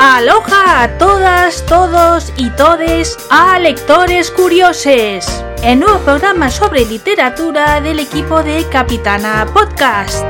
Aloha a todas, todos y todes, a lectores curiosos. El nuevo programa sobre literatura del equipo de Capitana Podcast.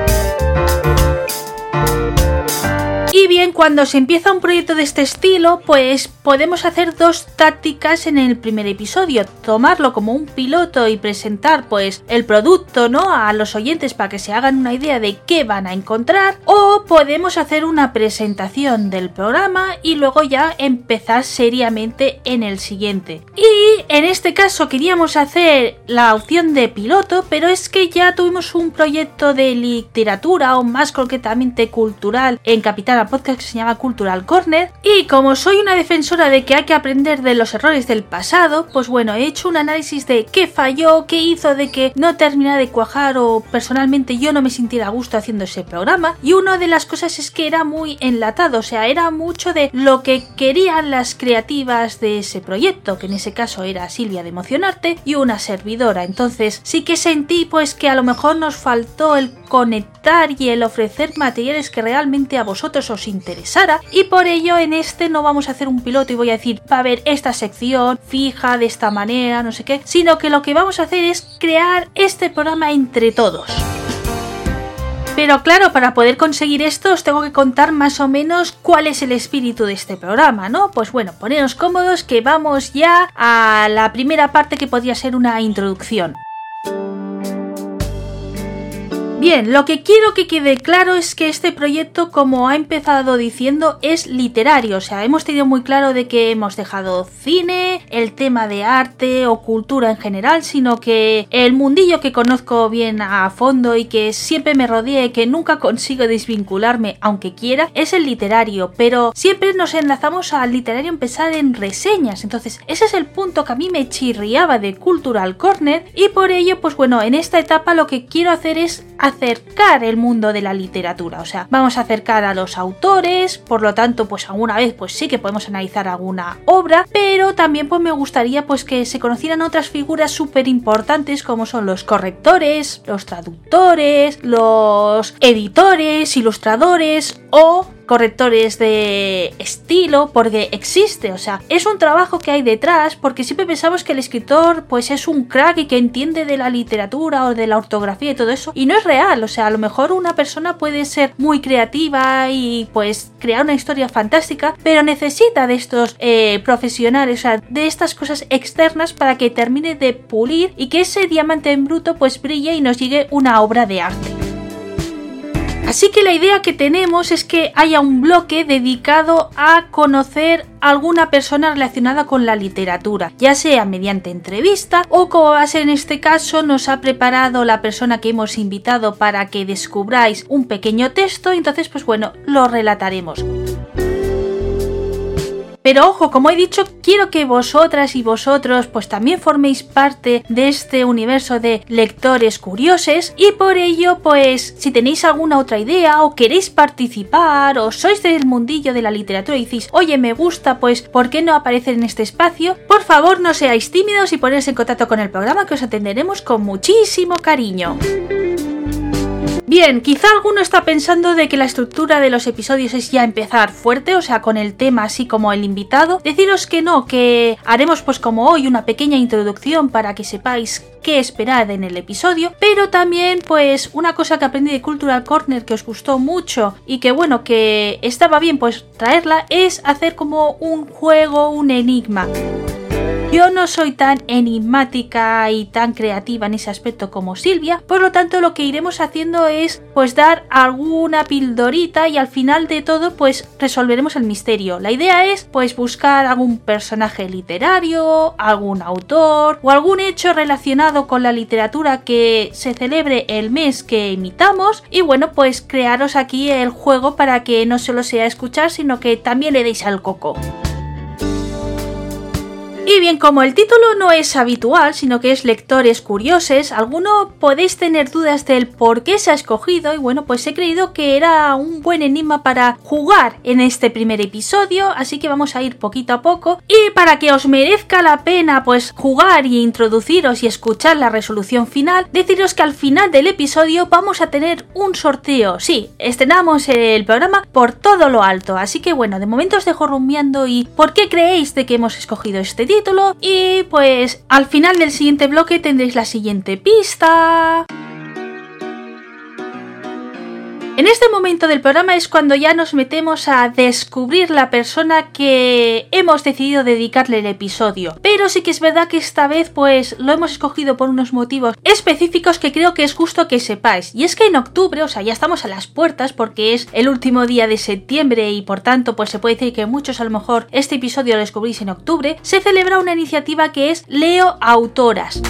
Y bien, cuando se empieza un proyecto de este estilo, pues podemos hacer dos tácticas en el primer episodio. Tomarlo como un piloto y presentar pues el producto, ¿no? A los oyentes para que se hagan una idea de qué van a encontrar. O podemos hacer una presentación del programa y luego ya empezar seriamente en el siguiente. Y en este caso queríamos hacer la opción de piloto, pero es que ya tuvimos un proyecto de literatura o más concretamente cultural en Capitana podcast que se llama Cultural Corner. Y como soy una defensora de que hay que aprender de los errores del pasado, pues bueno, he hecho un análisis de qué falló, qué hizo de que no terminara de cuajar o personalmente yo no me sintiera a gusto haciendo ese programa. Y una de las cosas es que era muy enlatado, o sea, era mucho de lo que querían las creativas de ese proyecto, que en ese caso era Silvia de Emocionarte y una servidora. Entonces sí que sentí pues que a lo mejor nos faltó el conectar y el ofrecer materiales que realmente a vosotros os interesara y por ello en este no vamos a hacer un piloto y voy a decir va a haber esta sección fija de esta manera no sé qué sino que lo que vamos a hacer es crear este programa entre todos pero claro, para poder conseguir esto os tengo que contar más o menos cuál es el espíritu de este programa, ¿no? Pues bueno, poneros cómodos que vamos ya a la primera parte que podría ser una introducción. Bien, lo que quiero que quede claro es que este proyecto, como ha empezado diciendo, es literario. O sea, hemos tenido muy claro de que hemos dejado cine, el tema de arte o cultura en general, sino que el mundillo que conozco bien a fondo y que siempre me rodea y que nunca consigo desvincularme, aunque quiera, es el literario. Pero siempre nos enlazamos al literario empezar en reseñas. Entonces, ese es el punto que a mí me chirriaba de Cultural Corner y por ello, pues bueno, en esta etapa lo que quiero hacer es acercar el mundo de la literatura, o sea, vamos a acercar a los autores, por lo tanto, pues alguna vez pues sí que podemos analizar alguna obra, pero también pues me gustaría pues que se conocieran otras figuras súper importantes como son los correctores, los traductores, los editores, ilustradores o correctores de estilo porque existe, o sea, es un trabajo que hay detrás porque siempre pensamos que el escritor pues es un crack y que entiende de la literatura o de la ortografía y todo eso y no es real, o sea, a lo mejor una persona puede ser muy creativa y pues crear una historia fantástica, pero necesita de estos eh, profesionales, o sea, de estas cosas externas para que termine de pulir y que ese diamante en bruto pues brille y nos llegue una obra de arte. Así que la idea que tenemos es que haya un bloque dedicado a conocer a alguna persona relacionada con la literatura, ya sea mediante entrevista o como va a ser en este caso nos ha preparado la persona que hemos invitado para que descubráis un pequeño texto, entonces pues bueno, lo relataremos. Pero ojo, como he dicho, quiero que vosotras y vosotros pues también forméis parte de este universo de lectores curiosos y por ello pues si tenéis alguna otra idea o queréis participar o sois del mundillo de la literatura y decís oye me gusta pues ¿por qué no aparecer en este espacio? Por favor no seáis tímidos y poneros en contacto con el programa que os atenderemos con muchísimo cariño. Bien, quizá alguno está pensando de que la estructura de los episodios es ya empezar fuerte, o sea, con el tema así como el invitado. Deciros que no, que haremos pues como hoy una pequeña introducción para que sepáis qué esperar en el episodio, pero también pues una cosa que aprendí de Cultural Corner que os gustó mucho y que bueno, que estaba bien pues traerla es hacer como un juego, un enigma. Yo no soy tan enigmática y tan creativa en ese aspecto como Silvia, por lo tanto lo que iremos haciendo es pues dar alguna pildorita y al final de todo pues resolveremos el misterio. La idea es pues buscar algún personaje literario, algún autor o algún hecho relacionado con la literatura que se celebre el mes que imitamos y bueno pues crearos aquí el juego para que no solo sea escuchar sino que también le deis al coco. Y bien, como el título no es habitual, sino que es lectores curiosos, alguno podéis tener dudas del por qué se ha escogido y bueno, pues he creído que era un buen enigma para jugar en este primer episodio, así que vamos a ir poquito a poco. Y para que os merezca la pena pues jugar y introduciros y escuchar la resolución final, deciros que al final del episodio vamos a tener un sorteo. Sí, estrenamos el programa por todo lo alto, así que bueno, de momento os dejo rumiando y por qué creéis de que hemos escogido este título y pues al final del siguiente bloque tendréis la siguiente pista. En este momento del programa es cuando ya nos metemos a descubrir la persona que hemos decidido dedicarle el episodio. Pero sí que es verdad que esta vez pues lo hemos escogido por unos motivos específicos que creo que es justo que sepáis. Y es que en octubre, o sea, ya estamos a las puertas porque es el último día de septiembre y por tanto pues se puede decir que muchos a lo mejor este episodio lo descubrís en octubre, se celebra una iniciativa que es Leo Autoras.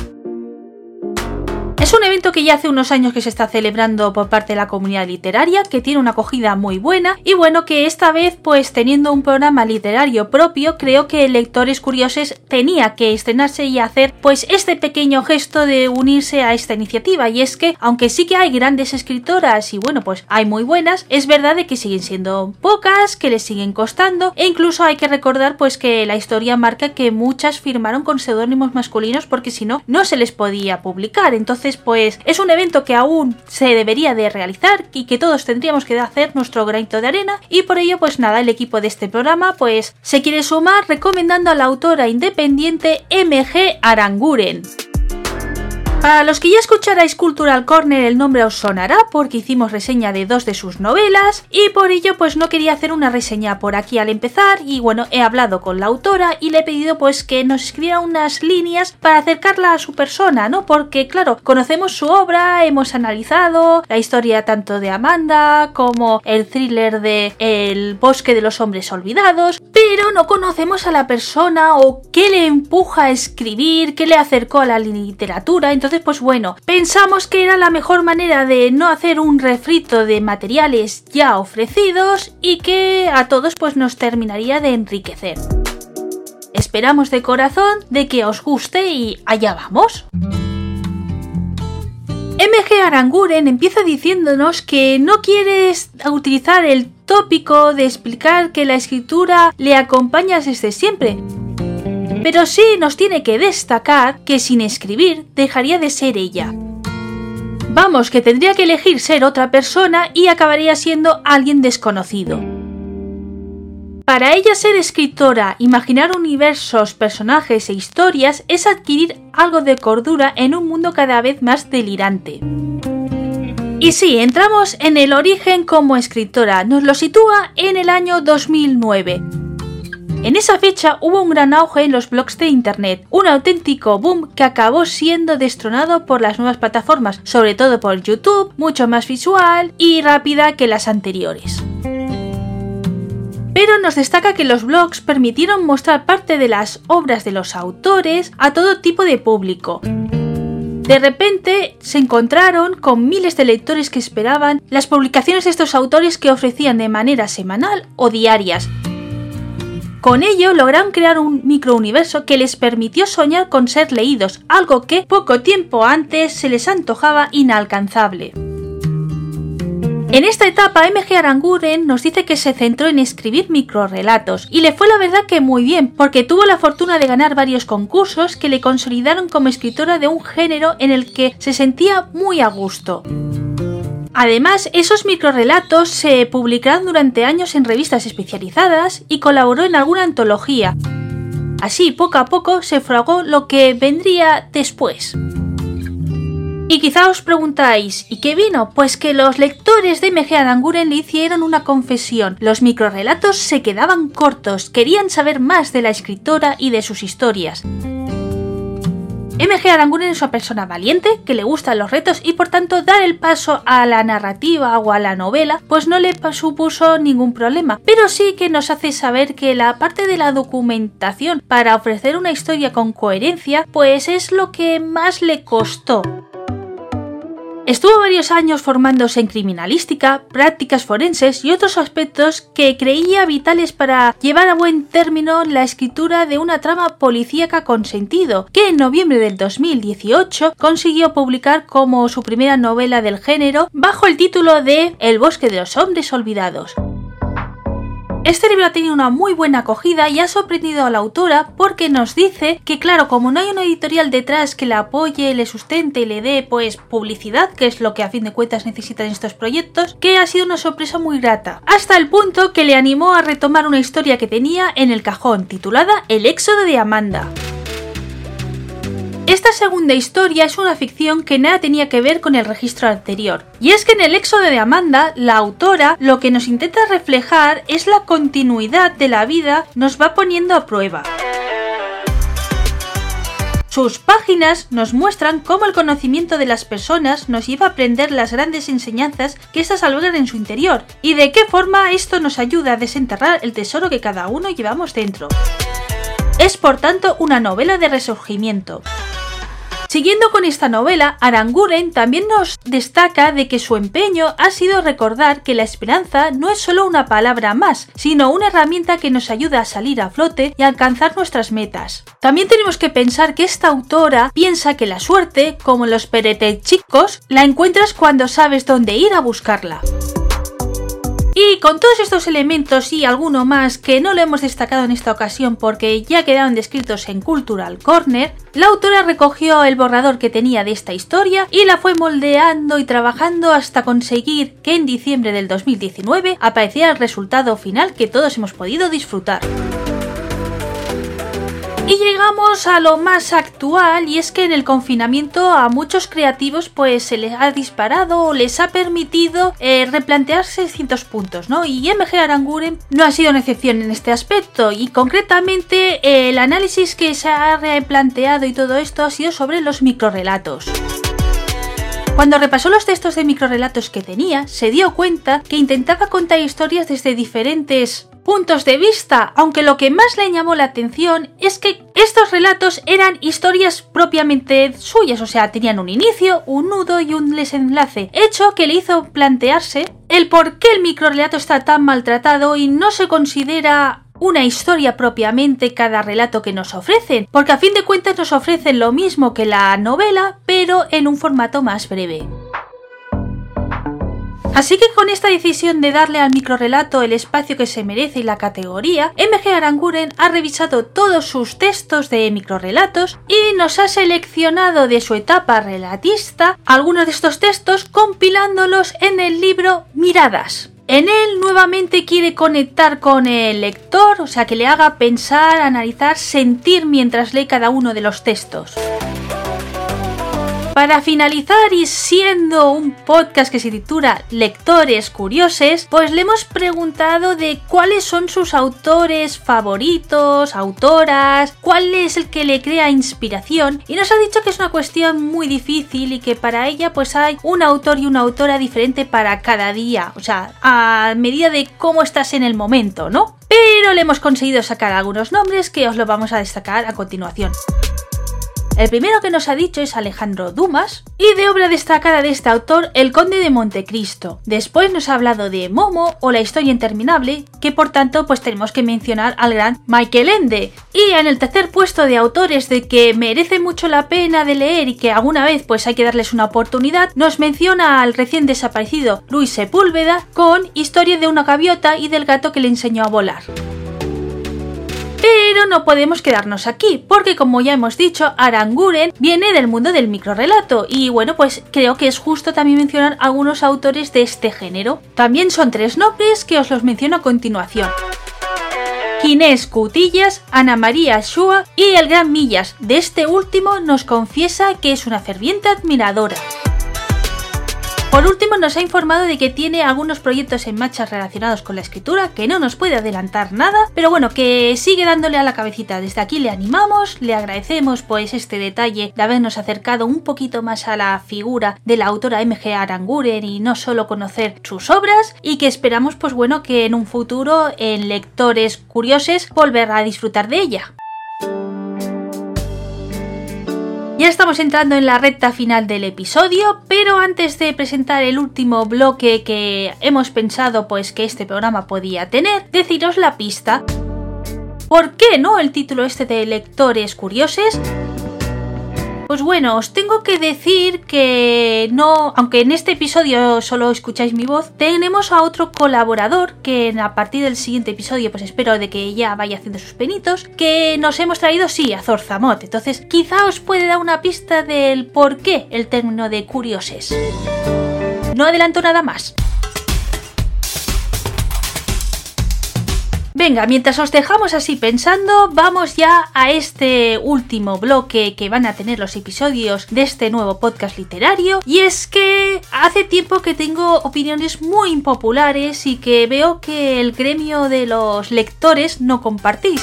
Es un evento que ya hace unos años que se está celebrando por parte de la comunidad literaria, que tiene una acogida muy buena y bueno, que esta vez pues teniendo un programa literario propio, creo que Lectores Curiosos tenía que estrenarse y hacer pues este pequeño gesto de unirse a esta iniciativa y es que aunque sí que hay grandes escritoras y bueno, pues hay muy buenas, es verdad de que siguen siendo pocas, que les siguen costando e incluso hay que recordar pues que la historia marca que muchas firmaron con seudónimos masculinos porque si no, no se les podía publicar. Entonces pues es un evento que aún se debería de realizar y que todos tendríamos que hacer nuestro granito de arena y por ello pues nada, el equipo de este programa pues se quiere sumar recomendando a la autora independiente MG Aranguren. Para los que ya escucharais Cultural Corner el nombre os sonará porque hicimos reseña de dos de sus novelas y por ello pues no quería hacer una reseña por aquí al empezar y bueno he hablado con la autora y le he pedido pues que nos escribiera unas líneas para acercarla a su persona, ¿no? Porque claro, conocemos su obra, hemos analizado la historia tanto de Amanda como el thriller de El bosque de los hombres olvidados, pero no conocemos a la persona o qué le empuja a escribir, qué le acercó a la literatura, entonces pues bueno, pensamos que era la mejor manera de no hacer un refrito de materiales ya ofrecidos y que a todos pues nos terminaría de enriquecer. Esperamos de corazón de que os guste y allá vamos. MG Aranguren empieza diciéndonos que no quieres utilizar el tópico de explicar que la escritura le acompaña desde siempre, pero sí nos tiene que destacar que sin escribir dejaría de ser ella. Vamos, que tendría que elegir ser otra persona y acabaría siendo alguien desconocido. Para ella ser escritora, imaginar universos, personajes e historias es adquirir algo de cordura en un mundo cada vez más delirante. Y sí, entramos en el origen como escritora, nos lo sitúa en el año 2009 en esa fecha hubo un gran auge en los blogs de Internet, un auténtico boom que acabó siendo destronado por las nuevas plataformas, sobre todo por YouTube, mucho más visual y rápida que las anteriores. Pero nos destaca que los blogs permitieron mostrar parte de las obras de los autores a todo tipo de público. De repente se encontraron con miles de lectores que esperaban las publicaciones de estos autores que ofrecían de manera semanal o diarias, con ello lograron crear un microuniverso que les permitió soñar con ser leídos, algo que poco tiempo antes se les antojaba inalcanzable. En esta etapa, MG Aranguren nos dice que se centró en escribir microrelatos y le fue la verdad que muy bien, porque tuvo la fortuna de ganar varios concursos que le consolidaron como escritora de un género en el que se sentía muy a gusto. Además, esos microrelatos se publicaron durante años en revistas especializadas y colaboró en alguna antología. Así, poco a poco, se fragó lo que vendría después. Y quizá os preguntáis, ¿y qué vino? Pues que los lectores de M.G. Aranguren le hicieron una confesión. Los microrelatos se quedaban cortos, querían saber más de la escritora y de sus historias. MG Aranguren es una persona valiente, que le gustan los retos y por tanto dar el paso a la narrativa o a la novela pues no le supuso ningún problema, pero sí que nos hace saber que la parte de la documentación para ofrecer una historia con coherencia pues es lo que más le costó. Estuvo varios años formándose en criminalística, prácticas forenses y otros aspectos que creía vitales para llevar a buen término la escritura de una trama policíaca con sentido, que en noviembre del 2018 consiguió publicar como su primera novela del género bajo el título de El bosque de los hombres olvidados. Este libro ha tenido una muy buena acogida y ha sorprendido a la autora porque nos dice que claro, como no hay una editorial detrás que la apoye, le sustente y le dé pues publicidad, que es lo que a fin de cuentas necesitan estos proyectos, que ha sido una sorpresa muy grata, hasta el punto que le animó a retomar una historia que tenía en el cajón titulada El éxodo de Amanda. Esta segunda historia es una ficción que nada tenía que ver con el registro anterior. Y es que en el éxodo de Amanda, la autora lo que nos intenta reflejar es la continuidad de la vida nos va poniendo a prueba. Sus páginas nos muestran cómo el conocimiento de las personas nos lleva a aprender las grandes enseñanzas que éstas albergan en su interior y de qué forma esto nos ayuda a desenterrar el tesoro que cada uno llevamos dentro. Es por tanto una novela de resurgimiento. Siguiendo con esta novela, Aranguren también nos destaca de que su empeño ha sido recordar que la esperanza no es solo una palabra más, sino una herramienta que nos ayuda a salir a flote y alcanzar nuestras metas. También tenemos que pensar que esta autora piensa que la suerte, como los chicos, la encuentras cuando sabes dónde ir a buscarla. Y con todos estos elementos y alguno más que no lo hemos destacado en esta ocasión porque ya quedaron descritos en Cultural Corner, la autora recogió el borrador que tenía de esta historia y la fue moldeando y trabajando hasta conseguir que en diciembre del 2019 apareciera el resultado final que todos hemos podido disfrutar. Y llegamos a lo más actual y es que en el confinamiento a muchos creativos pues se les ha disparado o les ha permitido eh, replantearse distintos puntos, ¿no? Y MG Aranguren no ha sido una excepción en este aspecto y concretamente el análisis que se ha replanteado y todo esto ha sido sobre los microrelatos. Cuando repasó los textos de microrelatos que tenía, se dio cuenta que intentaba contar historias desde diferentes puntos de vista, aunque lo que más le llamó la atención es que estos relatos eran historias propiamente suyas, o sea, tenían un inicio, un nudo y un desenlace, hecho que le hizo plantearse el por qué el microrelato está tan maltratado y no se considera una historia propiamente cada relato que nos ofrecen, porque a fin de cuentas nos ofrecen lo mismo que la novela, pero en un formato más breve. Así que con esta decisión de darle al microrelato el espacio que se merece y la categoría, MG Aranguren ha revisado todos sus textos de microrelatos y nos ha seleccionado de su etapa relatista algunos de estos textos compilándolos en el libro Miradas. En él nuevamente quiere conectar con el lector, o sea que le haga pensar, analizar, sentir mientras lee cada uno de los textos. Para finalizar y siendo un podcast que se titula Lectores Curiosos, pues le hemos preguntado de cuáles son sus autores favoritos, autoras, cuál es el que le crea inspiración y nos ha dicho que es una cuestión muy difícil y que para ella pues hay un autor y una autora diferente para cada día, o sea, a medida de cómo estás en el momento, ¿no? Pero le hemos conseguido sacar algunos nombres que os lo vamos a destacar a continuación. El primero que nos ha dicho es Alejandro Dumas, y de obra destacada de este autor, El Conde de Montecristo. Después nos ha hablado de Momo o La Historia Interminable, que por tanto pues tenemos que mencionar al gran Michael Ende. Y en el tercer puesto de autores de que merece mucho la pena de leer y que alguna vez pues hay que darles una oportunidad, nos menciona al recién desaparecido Luis Sepúlveda con Historia de una gaviota y del gato que le enseñó a volar. Pero no podemos quedarnos aquí, porque como ya hemos dicho, Aranguren viene del mundo del microrelato y bueno, pues creo que es justo también mencionar algunos autores de este género. También son tres nombres que os los menciono a continuación. Ginés Cutillas, Ana María Shua y el Gran Millas. De este último nos confiesa que es una ferviente admiradora. Por último, nos ha informado de que tiene algunos proyectos en marcha relacionados con la escritura, que no nos puede adelantar nada, pero bueno, que sigue dándole a la cabecita. Desde aquí le animamos, le agradecemos pues este detalle de habernos acercado un poquito más a la figura de la autora MG Aranguren y no solo conocer sus obras, y que esperamos pues bueno que en un futuro en lectores curiosos volver a disfrutar de ella. Ya estamos entrando en la recta final del episodio, pero antes de presentar el último bloque que hemos pensado pues que este programa podía tener, deciros la pista. ¿Por qué no el título este de lectores curiosos? Pues bueno, os tengo que decir que no, aunque en este episodio solo escucháis mi voz, tenemos a otro colaborador que a partir del siguiente episodio, pues espero de que ya vaya haciendo sus penitos, que nos hemos traído, sí, a Zorzamot. Entonces, quizá os puede dar una pista del por qué el término de curioses. No adelanto nada más. Venga, mientras os dejamos así pensando, vamos ya a este último bloque que van a tener los episodios de este nuevo podcast literario. Y es que hace tiempo que tengo opiniones muy impopulares y que veo que el gremio de los lectores no compartís.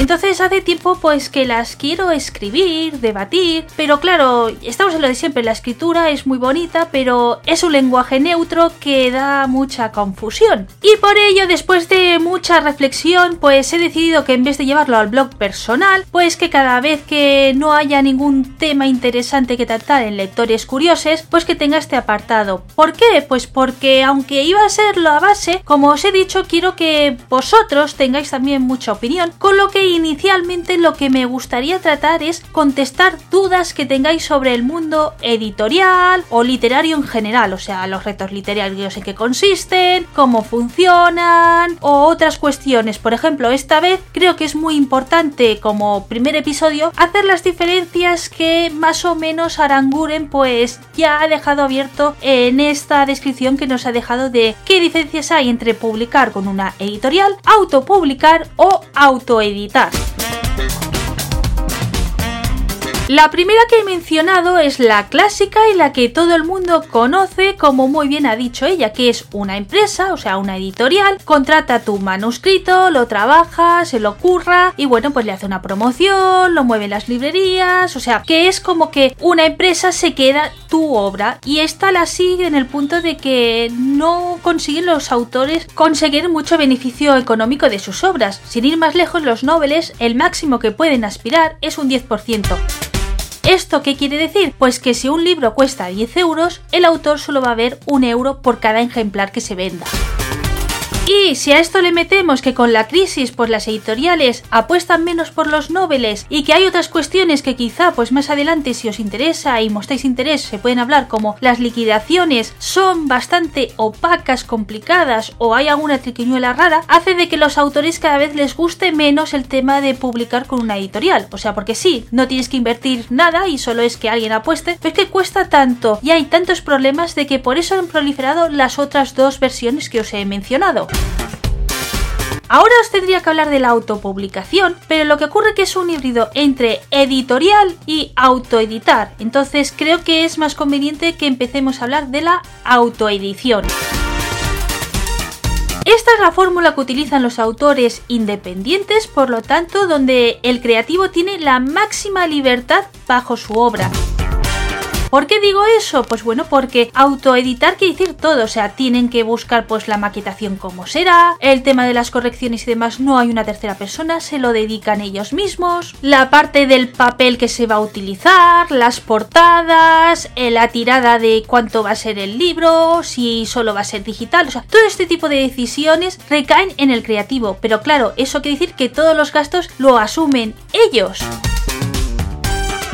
Entonces hace tiempo pues que las quiero escribir, debatir, pero claro, estamos en lo de siempre, la escritura es muy bonita, pero es un lenguaje neutro que da mucha confusión. Y por ello, después de mucha reflexión, pues he decidido que en vez de llevarlo al blog personal, pues que cada vez que no haya ningún tema interesante que tratar en lectores curiosos, pues que tenga este apartado. ¿Por qué? Pues porque aunque iba a ser la base, como os he dicho, quiero que vosotros tengáis también mucha opinión, con lo que inicialmente lo que me gustaría tratar es contestar dudas que tengáis sobre el mundo editorial o literario en general, o sea, los retos literarios en qué consisten, cómo funcionan o otras cuestiones. Por ejemplo, esta vez creo que es muy importante como primer episodio hacer las diferencias que más o menos Aranguren pues ya ha dejado abierto en esta descripción que nos ha dejado de qué diferencias hay entre publicar con una editorial, autopublicar o autoeditar. Anita La primera que he mencionado es la clásica y la que todo el mundo conoce, como muy bien ha dicho ella, que es una empresa, o sea, una editorial, contrata tu manuscrito, lo trabaja, se lo curra y bueno, pues le hace una promoción, lo mueve en las librerías, o sea, que es como que una empresa se queda tu obra y esta la sigue en el punto de que no consiguen los autores conseguir mucho beneficio económico de sus obras. Sin ir más lejos, los noveles, el máximo que pueden aspirar es un 10%. ¿Esto qué quiere decir? Pues que si un libro cuesta 10 euros, el autor solo va a ver un euro por cada ejemplar que se venda. Y si a esto le metemos que con la crisis pues las editoriales apuestan menos por los noveles y que hay otras cuestiones que quizá pues más adelante si os interesa y mostráis interés se pueden hablar como las liquidaciones son bastante opacas, complicadas o hay alguna triquiñuela rara, hace de que los autores cada vez les guste menos el tema de publicar con una editorial. O sea, porque sí, no tienes que invertir nada y solo es que alguien apueste, pero es que cuesta tanto y hay tantos problemas de que por eso han proliferado las otras dos versiones que os he mencionado. Ahora os tendría que hablar de la autopublicación, pero lo que ocurre que es un híbrido entre editorial y autoeditar, entonces creo que es más conveniente que empecemos a hablar de la autoedición. Esta es la fórmula que utilizan los autores independientes, por lo tanto, donde el creativo tiene la máxima libertad bajo su obra. ¿Por qué digo eso? Pues bueno, porque autoeditar quiere decir todo, o sea, tienen que buscar pues la maquetación como será, el tema de las correcciones y demás no hay una tercera persona, se lo dedican ellos mismos, la parte del papel que se va a utilizar, las portadas, eh, la tirada de cuánto va a ser el libro, si solo va a ser digital, o sea, todo este tipo de decisiones recaen en el creativo, pero claro, eso quiere decir que todos los gastos lo asumen ellos.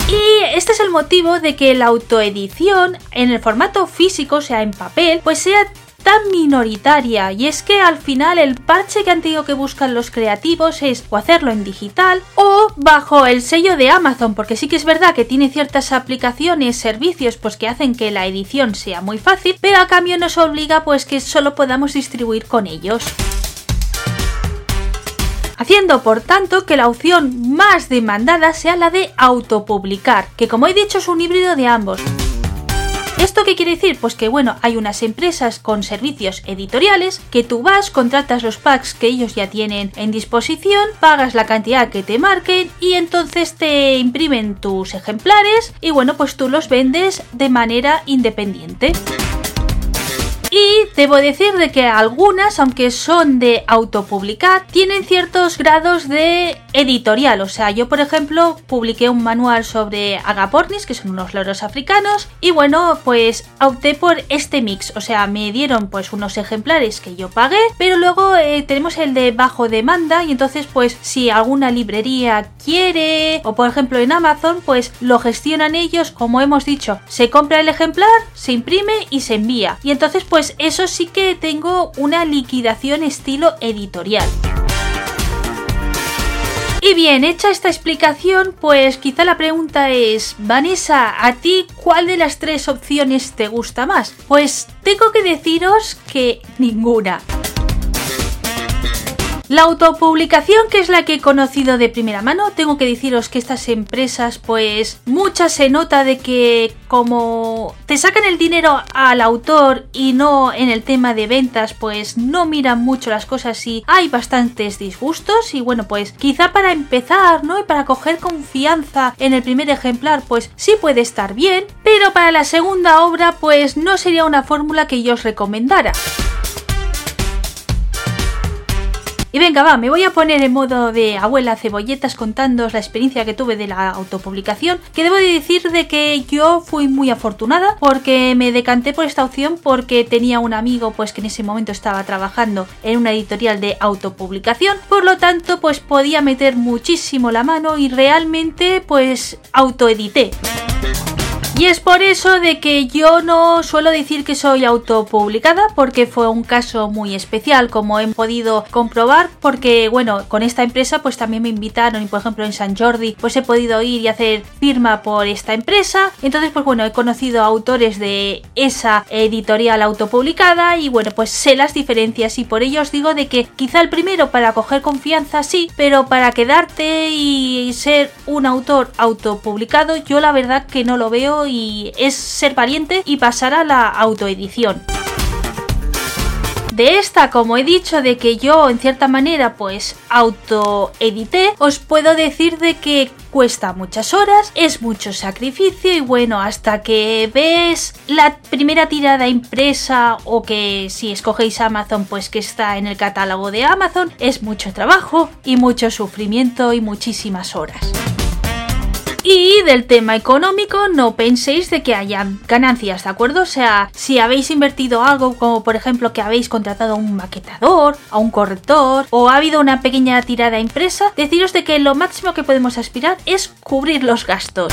Y este es el motivo de que la autoedición en el formato físico, sea, en papel, pues sea tan minoritaria. Y es que al final el parche que han tenido que buscar los creativos es o hacerlo en digital o bajo el sello de Amazon porque sí que es verdad que tiene ciertas aplicaciones, servicios pues que hacen que la edición sea muy fácil pero a cambio nos obliga pues que solo podamos distribuir con ellos haciendo por tanto que la opción más demandada sea la de autopublicar, que como he dicho es un híbrido de ambos. ¿Esto qué quiere decir? Pues que bueno, hay unas empresas con servicios editoriales que tú vas, contratas los packs que ellos ya tienen en disposición, pagas la cantidad que te marquen y entonces te imprimen tus ejemplares y bueno, pues tú los vendes de manera independiente. Y debo decir de que algunas, aunque son de autopublicar, tienen ciertos grados de editorial. O sea, yo por ejemplo publiqué un manual sobre agapornis, que son unos loros africanos, y bueno, pues opté por este mix. O sea, me dieron pues unos ejemplares que yo pagué, pero luego eh, tenemos el de bajo demanda y entonces pues si alguna librería quiere o por ejemplo en Amazon pues lo gestionan ellos como hemos dicho se compra el ejemplar se imprime y se envía y entonces pues eso sí que tengo una liquidación estilo editorial y bien, hecha esta explicación, pues quizá la pregunta es, Vanessa, ¿a ti cuál de las tres opciones te gusta más? Pues tengo que deciros que ninguna. La autopublicación, que es la que he conocido de primera mano, tengo que deciros que estas empresas, pues muchas se nota de que como te sacan el dinero al autor y no en el tema de ventas, pues no miran mucho las cosas y hay bastantes disgustos y bueno, pues quizá para empezar, ¿no? Y para coger confianza en el primer ejemplar, pues sí puede estar bien, pero para la segunda obra, pues no sería una fórmula que yo os recomendara. Y venga, va, me voy a poner en modo de abuela cebolletas contándoos la experiencia que tuve de la autopublicación, que debo de decir de que yo fui muy afortunada porque me decanté por esta opción porque tenía un amigo pues que en ese momento estaba trabajando en una editorial de autopublicación, por lo tanto pues podía meter muchísimo la mano y realmente pues autoedité. Y es por eso de que yo no suelo decir que soy autopublicada porque fue un caso muy especial como he podido comprobar porque bueno con esta empresa pues también me invitaron y por ejemplo en San Jordi pues he podido ir y hacer firma por esta empresa. Entonces pues bueno he conocido autores de esa editorial autopublicada y bueno pues sé las diferencias y por ello os digo de que quizá el primero para coger confianza sí pero para quedarte y ser un autor autopublicado yo la verdad que no lo veo y es ser valiente y pasar a la autoedición. De esta, como he dicho, de que yo en cierta manera pues autoedité, os puedo decir de que cuesta muchas horas, es mucho sacrificio y bueno, hasta que ves la primera tirada impresa o que si escogéis Amazon pues que está en el catálogo de Amazon, es mucho trabajo y mucho sufrimiento y muchísimas horas. Y del tema económico, no penséis de que haya ganancias, ¿de acuerdo? O sea, si habéis invertido algo, como por ejemplo que habéis contratado a un maquetador, a un corrector, o ha habido una pequeña tirada impresa, deciros de que lo máximo que podemos aspirar es cubrir los gastos.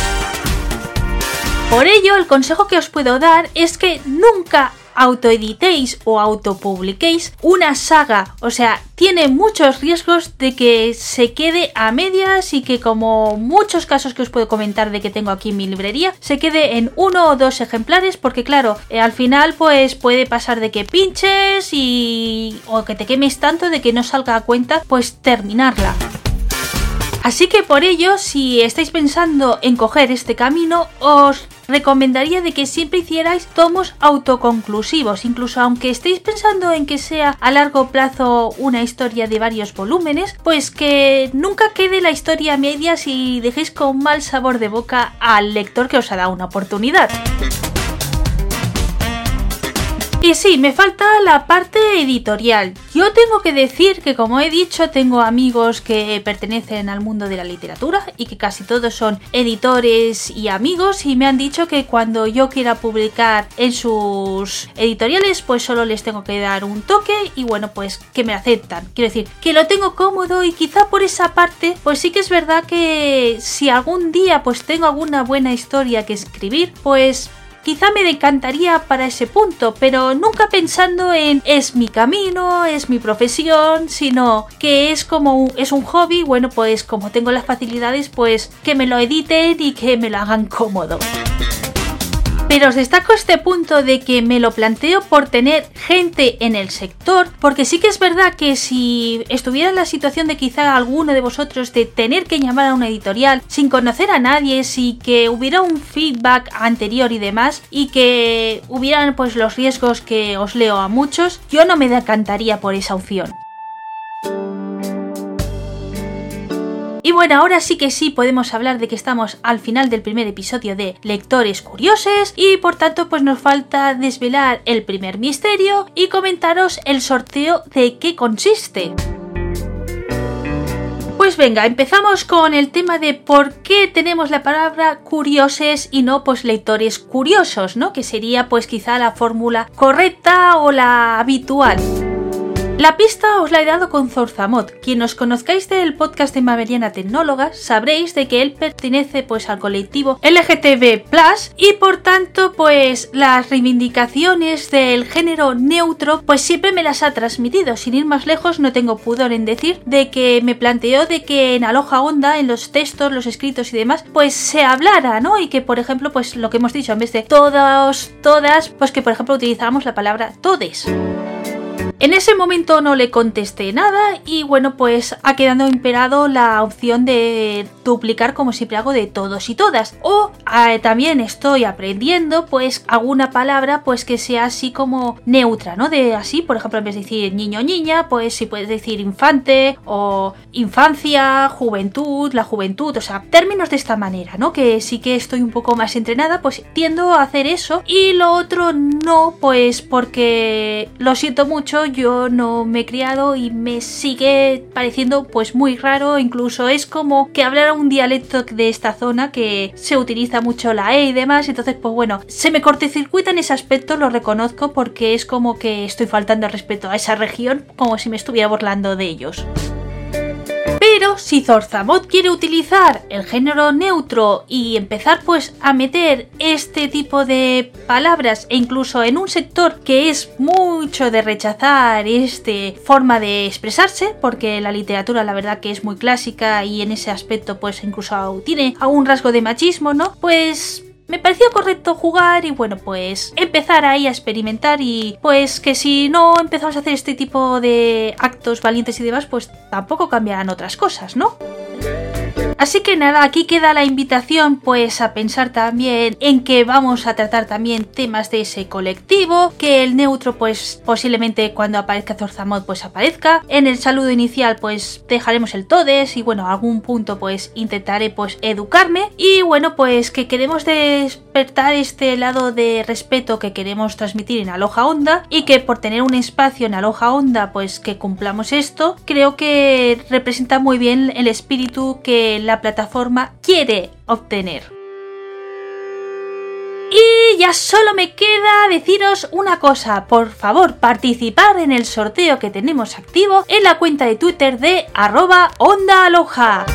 Por ello, el consejo que os puedo dar es que nunca autoeditéis o autopubliquéis una saga. O sea, tiene muchos riesgos de que se quede a medias y que como muchos casos que os puedo comentar de que tengo aquí mi librería, se quede en uno o dos ejemplares porque claro, eh, al final pues puede pasar de que pinches y o que te quemes tanto de que no salga a cuenta pues terminarla. Así que por ello, si estáis pensando en coger este camino, os recomendaría de que siempre hicierais tomos autoconclusivos, incluso aunque estéis pensando en que sea a largo plazo una historia de varios volúmenes, pues que nunca quede la historia a medias y dejéis con mal sabor de boca al lector que os ha dado una oportunidad. Y sí, me falta la parte editorial. Yo tengo que decir que, como he dicho, tengo amigos que pertenecen al mundo de la literatura y que casi todos son editores y amigos y me han dicho que cuando yo quiera publicar en sus editoriales, pues solo les tengo que dar un toque y bueno, pues que me aceptan. Quiero decir, que lo tengo cómodo y quizá por esa parte, pues sí que es verdad que si algún día pues tengo alguna buena historia que escribir, pues quizá me decantaría para ese punto, pero nunca pensando en es mi camino, es mi profesión, sino que es como un, es un hobby, bueno, pues como tengo las facilidades, pues que me lo editen y que me lo hagan cómodo. Pero os destaco este punto de que me lo planteo por tener gente en el sector, porque sí que es verdad que si estuviera en la situación de quizá alguno de vosotros de tener que llamar a una editorial sin conocer a nadie, si que hubiera un feedback anterior y demás, y que hubieran pues los riesgos que os leo a muchos, yo no me decantaría por esa opción. Bueno, ahora sí que sí podemos hablar de que estamos al final del primer episodio de Lectores Curiosos y por tanto pues nos falta desvelar el primer misterio y comentaros el sorteo de qué consiste. Pues venga, empezamos con el tema de por qué tenemos la palabra curioses y no pues lectores curiosos, ¿no? Que sería pues quizá la fórmula correcta o la habitual. La pista os la he dado con Zorzamot. Quien os conozcáis del podcast de Maveriana Tecnóloga sabréis de que él pertenece pues al colectivo LGTB y por tanto pues las reivindicaciones del género neutro pues siempre me las ha transmitido. Sin ir más lejos no tengo pudor en decir de que me planteó de que en Aloha Onda, en los textos, los escritos y demás, pues se hablara, ¿no? Y que por ejemplo pues lo que hemos dicho en vez de todos, todas, pues que por ejemplo utilizáramos la palabra todes. En ese momento no le contesté nada y bueno pues ha quedado imperado la opción de duplicar como siempre hago de todos y todas o ah, también estoy aprendiendo pues alguna palabra pues que sea así como neutra, ¿no? De así, por ejemplo, en vez de decir niño niña, pues si puedes decir infante o infancia, juventud, la juventud, o sea, términos de esta manera, ¿no? Que sí que estoy un poco más entrenada, pues tiendo a hacer eso y lo otro no, pues porque lo siento mucho, yo no me he criado y me sigue pareciendo pues muy raro, incluso es como que un dialecto de esta zona que se utiliza mucho la E y demás, entonces pues bueno, se me cortecircuita en ese aspecto, lo reconozco porque es como que estoy faltando al respeto a esa región, como si me estuviera burlando de ellos. Pero si Zorzamot quiere utilizar el género neutro y empezar pues a meter este tipo de palabras e incluso en un sector que es mucho de rechazar esta forma de expresarse, porque la literatura la verdad que es muy clásica y en ese aspecto pues incluso tiene algún rasgo de machismo, ¿no? Pues me pareció correcto jugar y bueno, pues empezar ahí a experimentar y pues que si no empezamos a hacer este tipo de actos valientes y demás, pues tampoco cambiarán otras cosas, ¿no? Así que nada, aquí queda la invitación pues a pensar también en que vamos a tratar también temas de ese colectivo, que el neutro pues posiblemente cuando aparezca Zorzamod pues aparezca. En el saludo inicial pues dejaremos el todes y bueno, algún punto pues intentaré pues educarme y bueno pues que queremos despertar este lado de respeto que queremos transmitir en Aloha Onda y que por tener un espacio en Aloha Onda pues que cumplamos esto, creo que representa muy bien el espíritu que la plataforma quiere obtener. Y ya solo me queda deciros una cosa, por favor, participar en el sorteo que tenemos activo en la cuenta de Twitter de arroba onda aloja.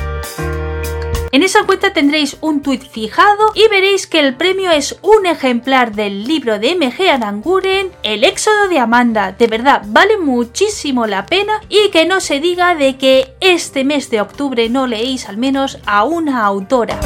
En esa cuenta tendréis un tweet fijado y veréis que el premio es un ejemplar del libro de MG Aranguren, El éxodo de Amanda. De verdad, vale muchísimo la pena y que no se diga de que este mes de octubre no leéis al menos a una autora.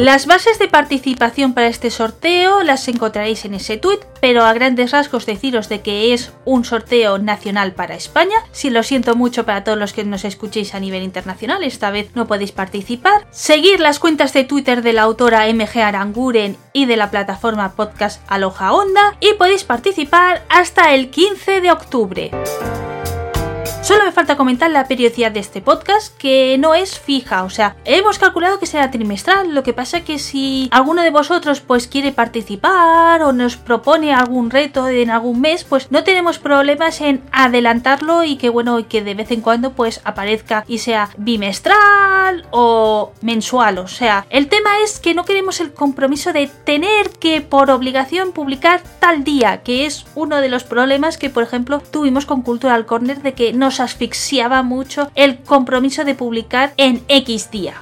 Las bases de participación para este sorteo las encontraréis en ese tweet, pero a grandes rasgos deciros de que es un sorteo nacional para España. Si lo siento mucho para todos los que nos escuchéis a nivel internacional, esta vez no podéis participar. Seguir las cuentas de Twitter de la autora MG Aranguren y de la plataforma podcast Aloha Onda y podéis participar hasta el 15 de octubre. Solo me falta comentar la periodicidad de este podcast, que no es fija, o sea, hemos calculado que será trimestral, lo que pasa que si alguno de vosotros pues quiere participar o nos propone algún reto en algún mes, pues no tenemos problemas en adelantarlo y que bueno, que de vez en cuando pues aparezca y sea bimestral o mensual, o sea, el tema es que no queremos el compromiso de tener que por obligación publicar tal día, que es uno de los problemas que por ejemplo tuvimos con Cultural Corner de que no asfixiaba mucho el compromiso de publicar en X día.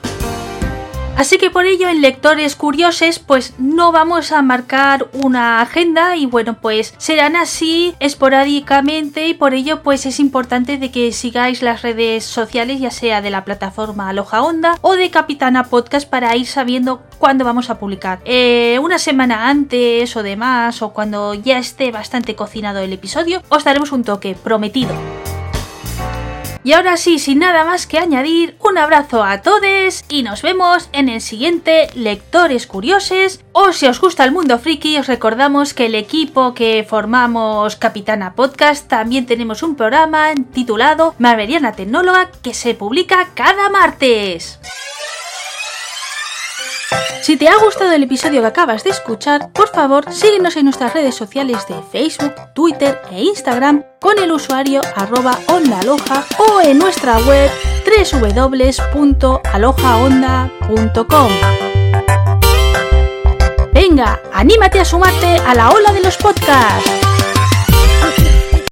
Así que por ello en lectores curiosos pues no vamos a marcar una agenda y bueno pues serán así esporádicamente y por ello pues es importante de que sigáis las redes sociales ya sea de la plataforma Aloha Onda o de Capitana Podcast para ir sabiendo cuándo vamos a publicar. Eh, una semana antes o demás o cuando ya esté bastante cocinado el episodio os daremos un toque prometido. Y ahora sí, sin nada más que añadir, un abrazo a todos y nos vemos en el siguiente Lectores Curiosos. O si os gusta el mundo friki, os recordamos que el equipo que formamos Capitana Podcast también tenemos un programa titulado Marveliana Tecnóloga que se publica cada martes. Si te ha gustado el episodio que acabas de escuchar, por favor síguenos en nuestras redes sociales de Facebook, Twitter e Instagram con el usuario arroba ondaloja o en nuestra web www.alojaonda.com. Venga, anímate a sumarte a la ola de los podcasts.